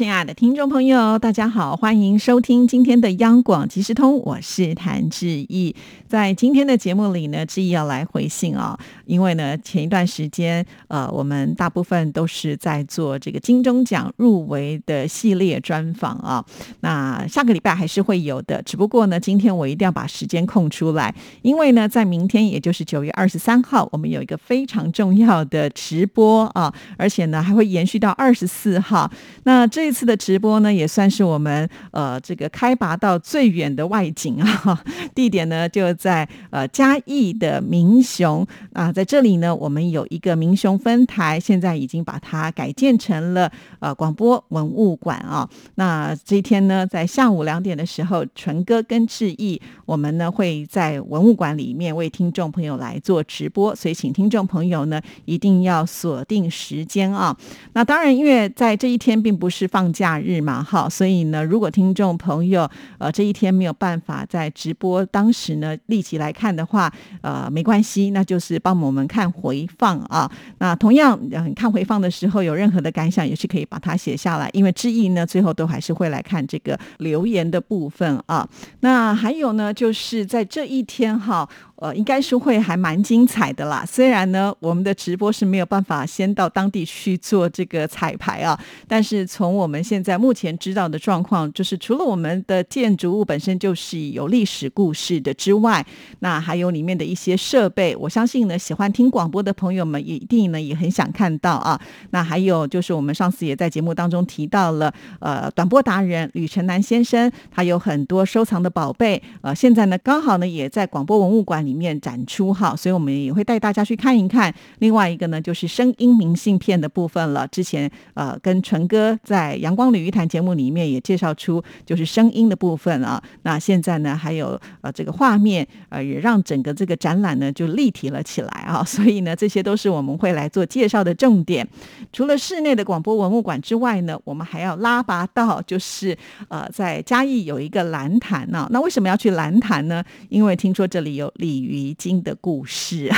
亲爱的听众朋友，大家好，欢迎收听今天的央广即时通，我是谭志毅。在今天的节目里呢，志毅要来回信啊，因为呢，前一段时间呃，我们大部分都是在做这个金钟奖入围的系列专访啊。那下个礼拜还是会有的，只不过呢，今天我一定要把时间空出来，因为呢，在明天，也就是九月二十三号，我们有一个非常重要的直播啊，而且呢，还会延续到二十四号。那这这次的直播呢，也算是我们呃这个开拔到最远的外景啊，地点呢就在呃嘉义的民雄啊，在这里呢，我们有一个民雄分台，现在已经把它改建成了呃广播文物馆啊。那这一天呢，在下午两点的时候，纯哥跟志毅，我们呢会在文物馆里面为听众朋友来做直播，所以请听众朋友呢一定要锁定时间啊。那当然，因为在这一天并不是放。放假日嘛，哈，所以呢，如果听众朋友呃这一天没有办法在直播当时呢立即来看的话，呃，没关系，那就是帮我们看回放啊。那同样，看回放的时候有任何的感想，也是可以把它写下来，因为志毅呢最后都还是会来看这个留言的部分啊。那还有呢，就是在这一天哈。呃，应该是会还蛮精彩的啦。虽然呢，我们的直播是没有办法先到当地去做这个彩排啊，但是从我们现在目前知道的状况，就是除了我们的建筑物本身就是有历史故事的之外，那还有里面的一些设备，我相信呢，喜欢听广播的朋友们一定呢也很想看到啊。那还有就是我们上次也在节目当中提到了，呃，短波达人吕成南先生，他有很多收藏的宝贝，呃，现在呢刚好呢也在广播文物馆。里面展出哈，所以我们也会带大家去看一看。另外一个呢，就是声音明信片的部分了。之前呃，跟纯哥在阳光鲤鱼潭节目里面也介绍出，就是声音的部分啊。那现在呢，还有呃这个画面，呃，也让整个这个展览呢就立体了起来啊。所以呢，这些都是我们会来做介绍的重点。除了室内的广播文物馆之外呢，我们还要拉拔到，就是呃，在嘉义有一个蓝潭呢。那为什么要去蓝潭呢？因为听说这里有李鱼精的故事，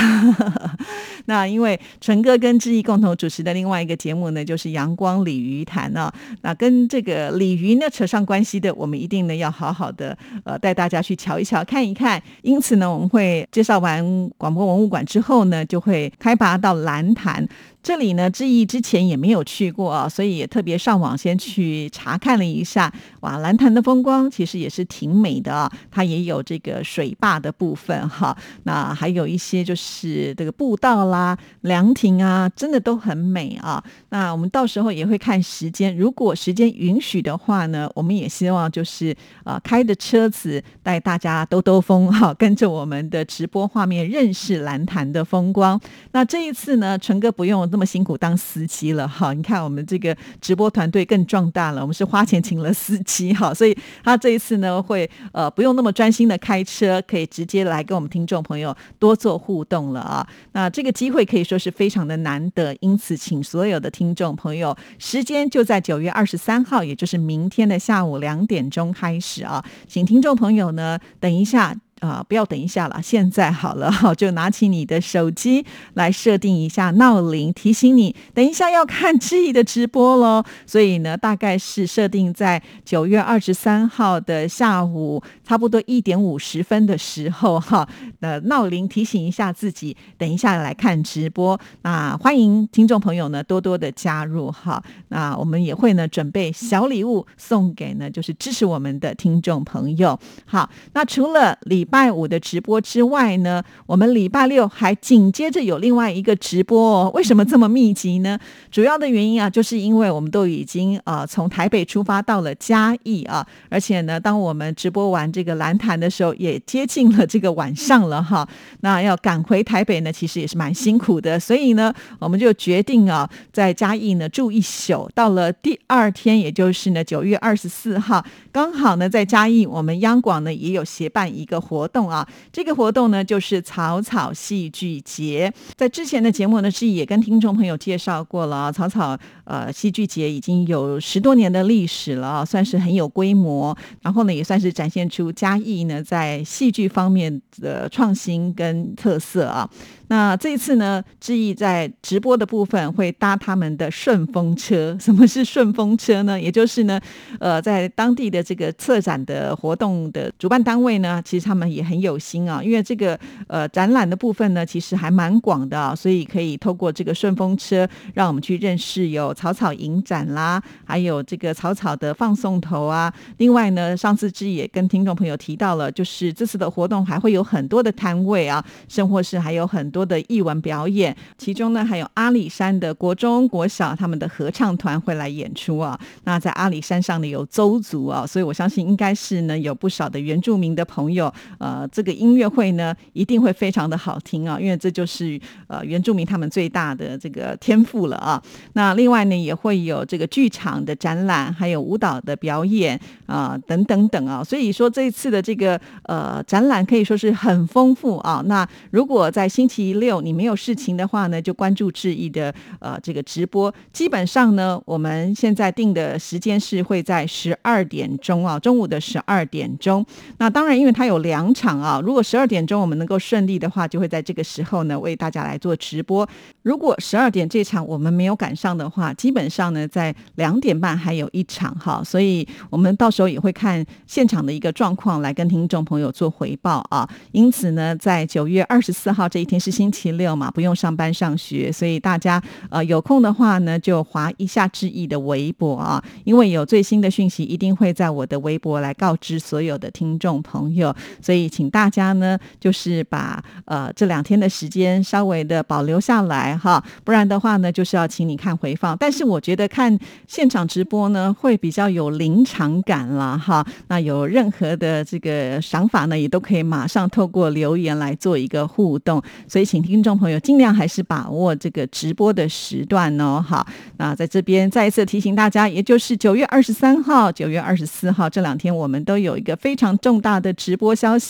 那因为纯哥跟志毅共同主持的另外一个节目呢，就是阳光鲤鱼谈啊，那跟这个鲤鱼呢扯上关系的，我们一定呢要好好的呃带大家去瞧一瞧看一看。因此呢，我们会介绍完广播文物馆之后呢，就会开拔到蓝潭。这里呢，志毅之前也没有去过，所以也特别上网先去查看了一下。哇，蓝潭的风光其实也是挺美的啊，它也有这个水坝的部分哈，那还有一些就是这个步道啦、凉亭啊，真的都很美啊。那我们到时候也会看时间，如果时间允许的话呢，我们也希望就是呃开着车子带大家兜兜风哈，跟着我们的直播画面认识蓝潭的风光。那这一次呢，纯哥不用。那么辛苦当司机了哈，你看我们这个直播团队更壮大了，我们是花钱请了司机哈，所以他这一次呢会呃不用那么专心的开车，可以直接来跟我们听众朋友多做互动了啊。那这个机会可以说是非常的难得，因此请所有的听众朋友，时间就在九月二十三号，也就是明天的下午两点钟开始啊，请听众朋友呢等一下。啊，不要等一下了，现在好了哈，就拿起你的手机来设定一下闹铃，提醒你等一下要看志毅的直播喽。所以呢，大概是设定在九月二十三号的下午，差不多一点五十分的时候哈。呃，闹铃提醒一下自己，等一下来看直播。那欢迎听众朋友呢多多的加入哈。那我们也会呢准备小礼物送给呢就是支持我们的听众朋友。好，那除了礼。拜五的直播之外呢，我们礼拜六还紧接着有另外一个直播哦。为什么这么密集呢？主要的原因啊，就是因为我们都已经呃从台北出发到了嘉义啊，而且呢，当我们直播完这个蓝潭的时候，也接近了这个晚上了哈。那要赶回台北呢，其实也是蛮辛苦的，所以呢，我们就决定啊，在嘉义呢住一宿。到了第二天，也就是呢九月二十四号，刚好呢在嘉义，我们央广呢也有协办一个活。活动啊。这个活动呢，就是草草戏剧节。在之前的节目呢，是也跟听众朋友介绍过了。草草呃戏剧节已经有十多年的历史了，算是很有规模。然后呢，也算是展现出嘉义呢在戏剧方面的创新跟特色啊。那这一次呢，志毅在直播的部分会搭他们的顺风车。什么是顺风车呢？也就是呢，呃，在当地的这个策展的活动的主办单位呢，其实他们也很有心啊。因为这个呃展览的部分呢，其实还蛮广的，所以可以透过这个顺风车，让我们去认识有草草影展啦，还有这个草草的放送头啊。另外呢，上次志也跟听众朋友提到了，就是这次的活动还会有很多的摊位啊，甚或是还有很多。的艺文表演，其中呢还有阿里山的国中、国小他们的合唱团会来演出啊。那在阿里山上呢有邹族啊，所以我相信应该是呢有不少的原住民的朋友。呃，这个音乐会呢一定会非常的好听啊，因为这就是呃原住民他们最大的这个天赋了啊。那另外呢也会有这个剧场的展览，还有舞蹈的表演啊等等等啊。所以说这一次的这个呃展览可以说是很丰富啊。那如果在星期六，你没有事情的话呢，就关注志毅的呃这个直播。基本上呢，我们现在定的时间是会在十二点钟啊，中午的十二点钟。那当然，因为它有两两场啊，如果十二点钟我们能够顺利的话，就会在这个时候呢为大家来做直播。如果十二点这场我们没有赶上的话，基本上呢在两点半还有一场哈，所以我们到时候也会看现场的一个状况来跟听众朋友做回报啊。因此呢，在九月二十四号这一天是星期六嘛，不用上班上学，所以大家呃有空的话呢，就划一下志毅的微博啊，因为有最新的讯息，一定会在我的微博来告知所有的听众朋友，所所以请大家呢，就是把呃这两天的时间稍微的保留下来哈，不然的话呢，就是要请你看回放。但是我觉得看现场直播呢，会比较有临场感了哈。那有任何的这个想法呢，也都可以马上透过留言来做一个互动，所以。请听众朋友尽量还是把握这个直播的时段哦。好，那在这边再一次提醒大家，也就是九月二十三号、九月二十四号这两天，我们都有一个非常重大的直播消息，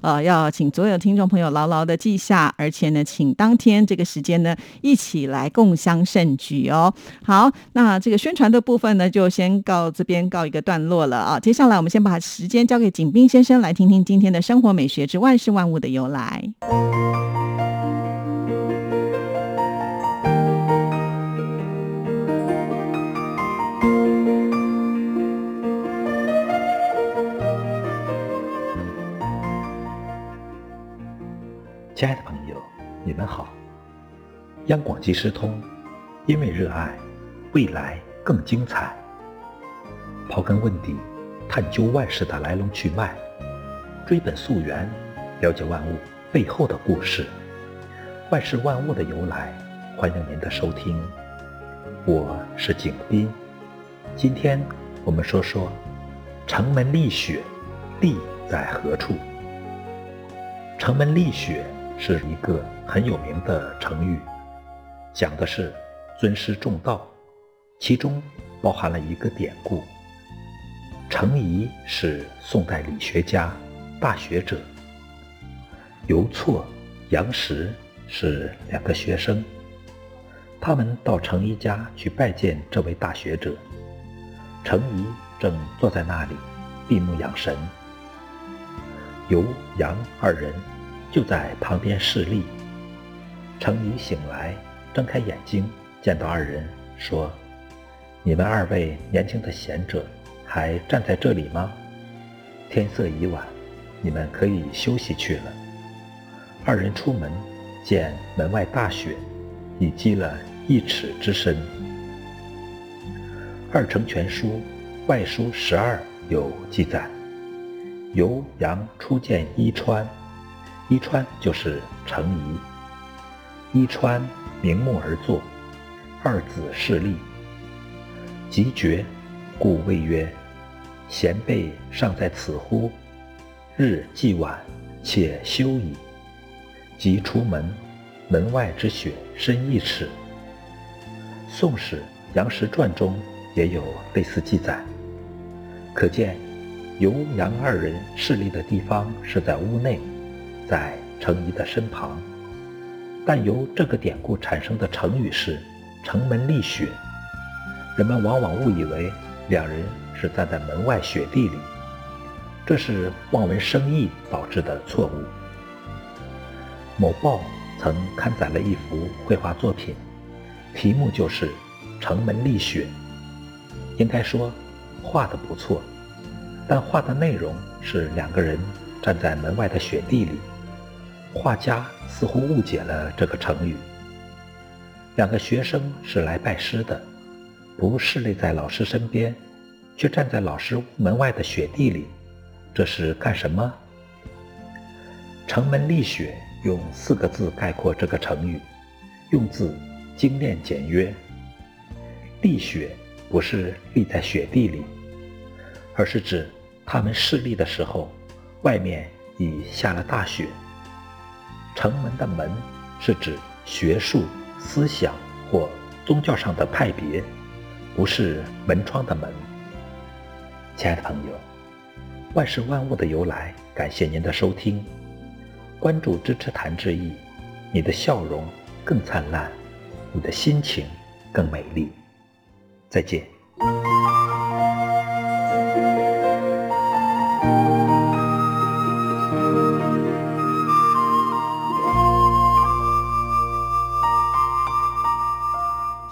呃，要请所有听众朋友牢牢的记下，而且呢，请当天这个时间呢，一起来共襄盛举哦。好，那这个宣传的部分呢，就先告这边告一个段落了啊。接下来我们先把时间交给景斌先生，来听听今天的生活美学之万事万物的由来。亲爱的朋友，你们好。央广即时通，因为热爱，未来更精彩。刨根问底，探究万事的来龙去脉，追本溯源，了解万物背后的故事。万事万物的由来，欢迎您的收听。我是景斌，今天我们说说城门立雪，立在何处？城门立雪。是一个很有名的成语，讲的是尊师重道，其中包含了一个典故。程颐是宋代理学家、大学者，游错、杨时是两个学生，他们到程颐家去拜见这位大学者，程颐正坐在那里闭目养神，游、杨二人。就在旁边侍立。程颐醒来，睁开眼睛，见到二人，说：“你们二位年轻的贤者，还站在这里吗？天色已晚，你们可以休息去了。”二人出门，见门外大雪，已积了一尺之深。《二程全书》外书十二有记载：游阳初见伊川。伊川就是程颐。伊川明目而坐，二子侍立。即觉，故谓曰：“贤辈尚在此乎？日既晚，且休矣。”即出门，门外之雪深一尺。《宋史·杨时传》中也有类似记载，可见尤杨二人势力的地方是在屋内，在程颐的身旁，但由这个典故产生的成语是“城门立雪”，人们往往误以为两人是站在门外雪地里，这是望文生义导致的错误。某报曾刊载了一幅绘画作品，题目就是“城门立雪”，应该说画的不错。但画的内容是两个人站在门外的雪地里，画家似乎误解了这个成语。两个学生是来拜师的，不侍立在老师身边，却站在老师门外的雪地里，这是干什么？城门立雪用四个字概括这个成语，用字精炼简约。立雪不是立在雪地里，而是指。他们势力的时候，外面已下了大雪。城门的门是指学术、思想或宗教上的派别，不是门窗的门。亲爱的朋友，万事万物的由来，感谢您的收听，关注支持谭志毅，你的笑容更灿烂，你的心情更美丽。再见。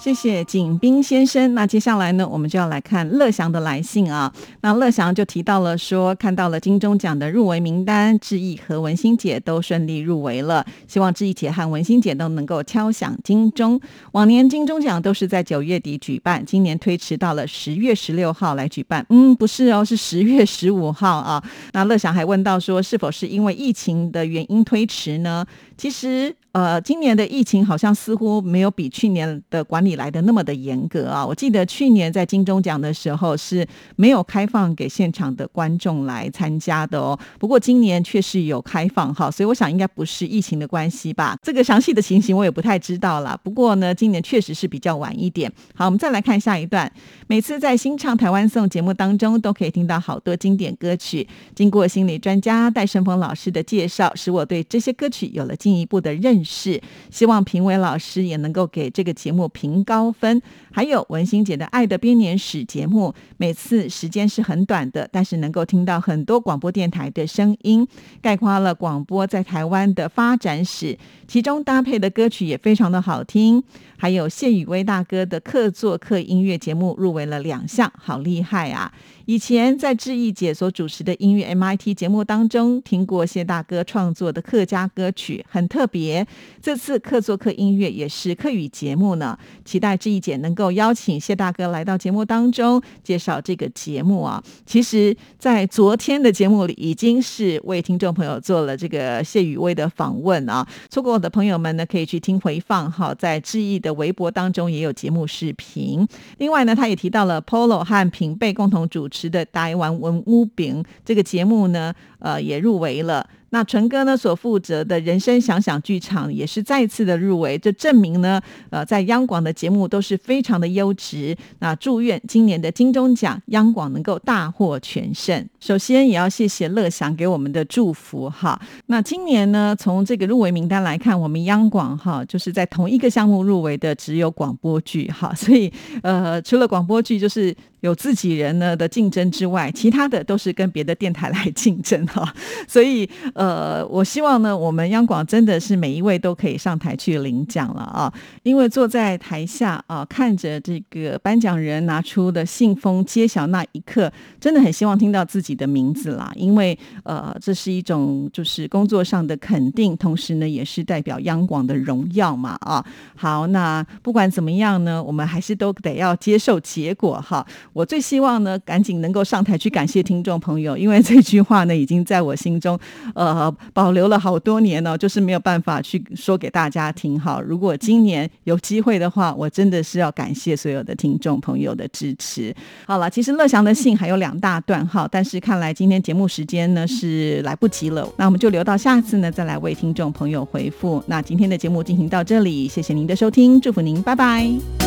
谢谢景斌先生。那接下来呢，我们就要来看乐祥的来信啊。那乐祥就提到了说，看到了金钟奖的入围名单，志毅和文心姐都顺利入围了。希望志毅姐和文心姐都能够敲响金钟。往年金钟奖都是在九月底举办，今年推迟到了十月十六号来举办。嗯，不是哦，是十月十五号啊。那乐祥还问到说，是否是因为疫情的原因推迟呢？其实。呃，今年的疫情好像似乎没有比去年的管理来的那么的严格啊。我记得去年在金钟奖的时候是没有开放给现场的观众来参加的哦。不过今年确实有开放哈，所以我想应该不是疫情的关系吧。这个详细的情形我也不太知道啦。不过呢，今年确实是比较晚一点。好，我们再来看下一段。每次在新唱台湾颂节目当中，都可以听到好多经典歌曲。经过心理专家戴胜峰老师的介绍，使我对这些歌曲有了进一步的认。识希望评委老师也能够给这个节目评高分。还有文心姐的《爱的编年史》节目，每次时间是很短的，但是能够听到很多广播电台的声音，概括了广播在台湾的发展史。其中搭配的歌曲也非常的好听。还有谢宇威大哥的客座客音乐节目入围了两项，好厉害啊！以前在志毅姐所主持的音乐 MIT 节目当中，听过谢大哥创作的客家歌曲，很特别。这次客座客音乐也是客语节目呢，期待志毅姐能够邀请谢大哥来到节目当中介绍这个节目啊。其实，在昨天的节目里，已经是为听众朋友做了这个谢宇威的访问啊。错过我的朋友们呢，可以去听回放哈，在志毅的微博当中也有节目视频。另外呢，他也提到了 Polo 和品贝共同主。时的台湾文屋饼这个节目呢，呃，也入围了。那纯哥呢所负责的人生想想剧场也是再次的入围，这证明呢，呃，在央广的节目都是非常的优质。那祝愿今年的金钟奖央广能够大获全胜。首先也要谢谢乐祥给我们的祝福哈。那今年呢，从这个入围名单来看，我们央广哈就是在同一个项目入围的只有广播剧哈，所以呃，除了广播剧就是有自己人呢的竞争之外，其他的都是跟别的电台来竞争哈，所以呃。呃，我希望呢，我们央广真的是每一位都可以上台去领奖了啊！因为坐在台下啊，看着这个颁奖人拿出的信封揭晓那一刻，真的很希望听到自己的名字啦。因为呃，这是一种就是工作上的肯定，同时呢，也是代表央广的荣耀嘛啊！好，那不管怎么样呢，我们还是都得要接受结果哈。我最希望呢，赶紧能够上台去感谢听众朋友，因为这句话呢，已经在我心中呃。呃，保留了好多年呢，就是没有办法去说给大家听。哈，如果今年有机会的话，我真的是要感谢所有的听众朋友的支持。好了，其实乐祥的信还有两大段哈，但是看来今天节目时间呢是来不及了，那我们就留到下次呢再来为听众朋友回复。那今天的节目进行到这里，谢谢您的收听，祝福您，拜拜。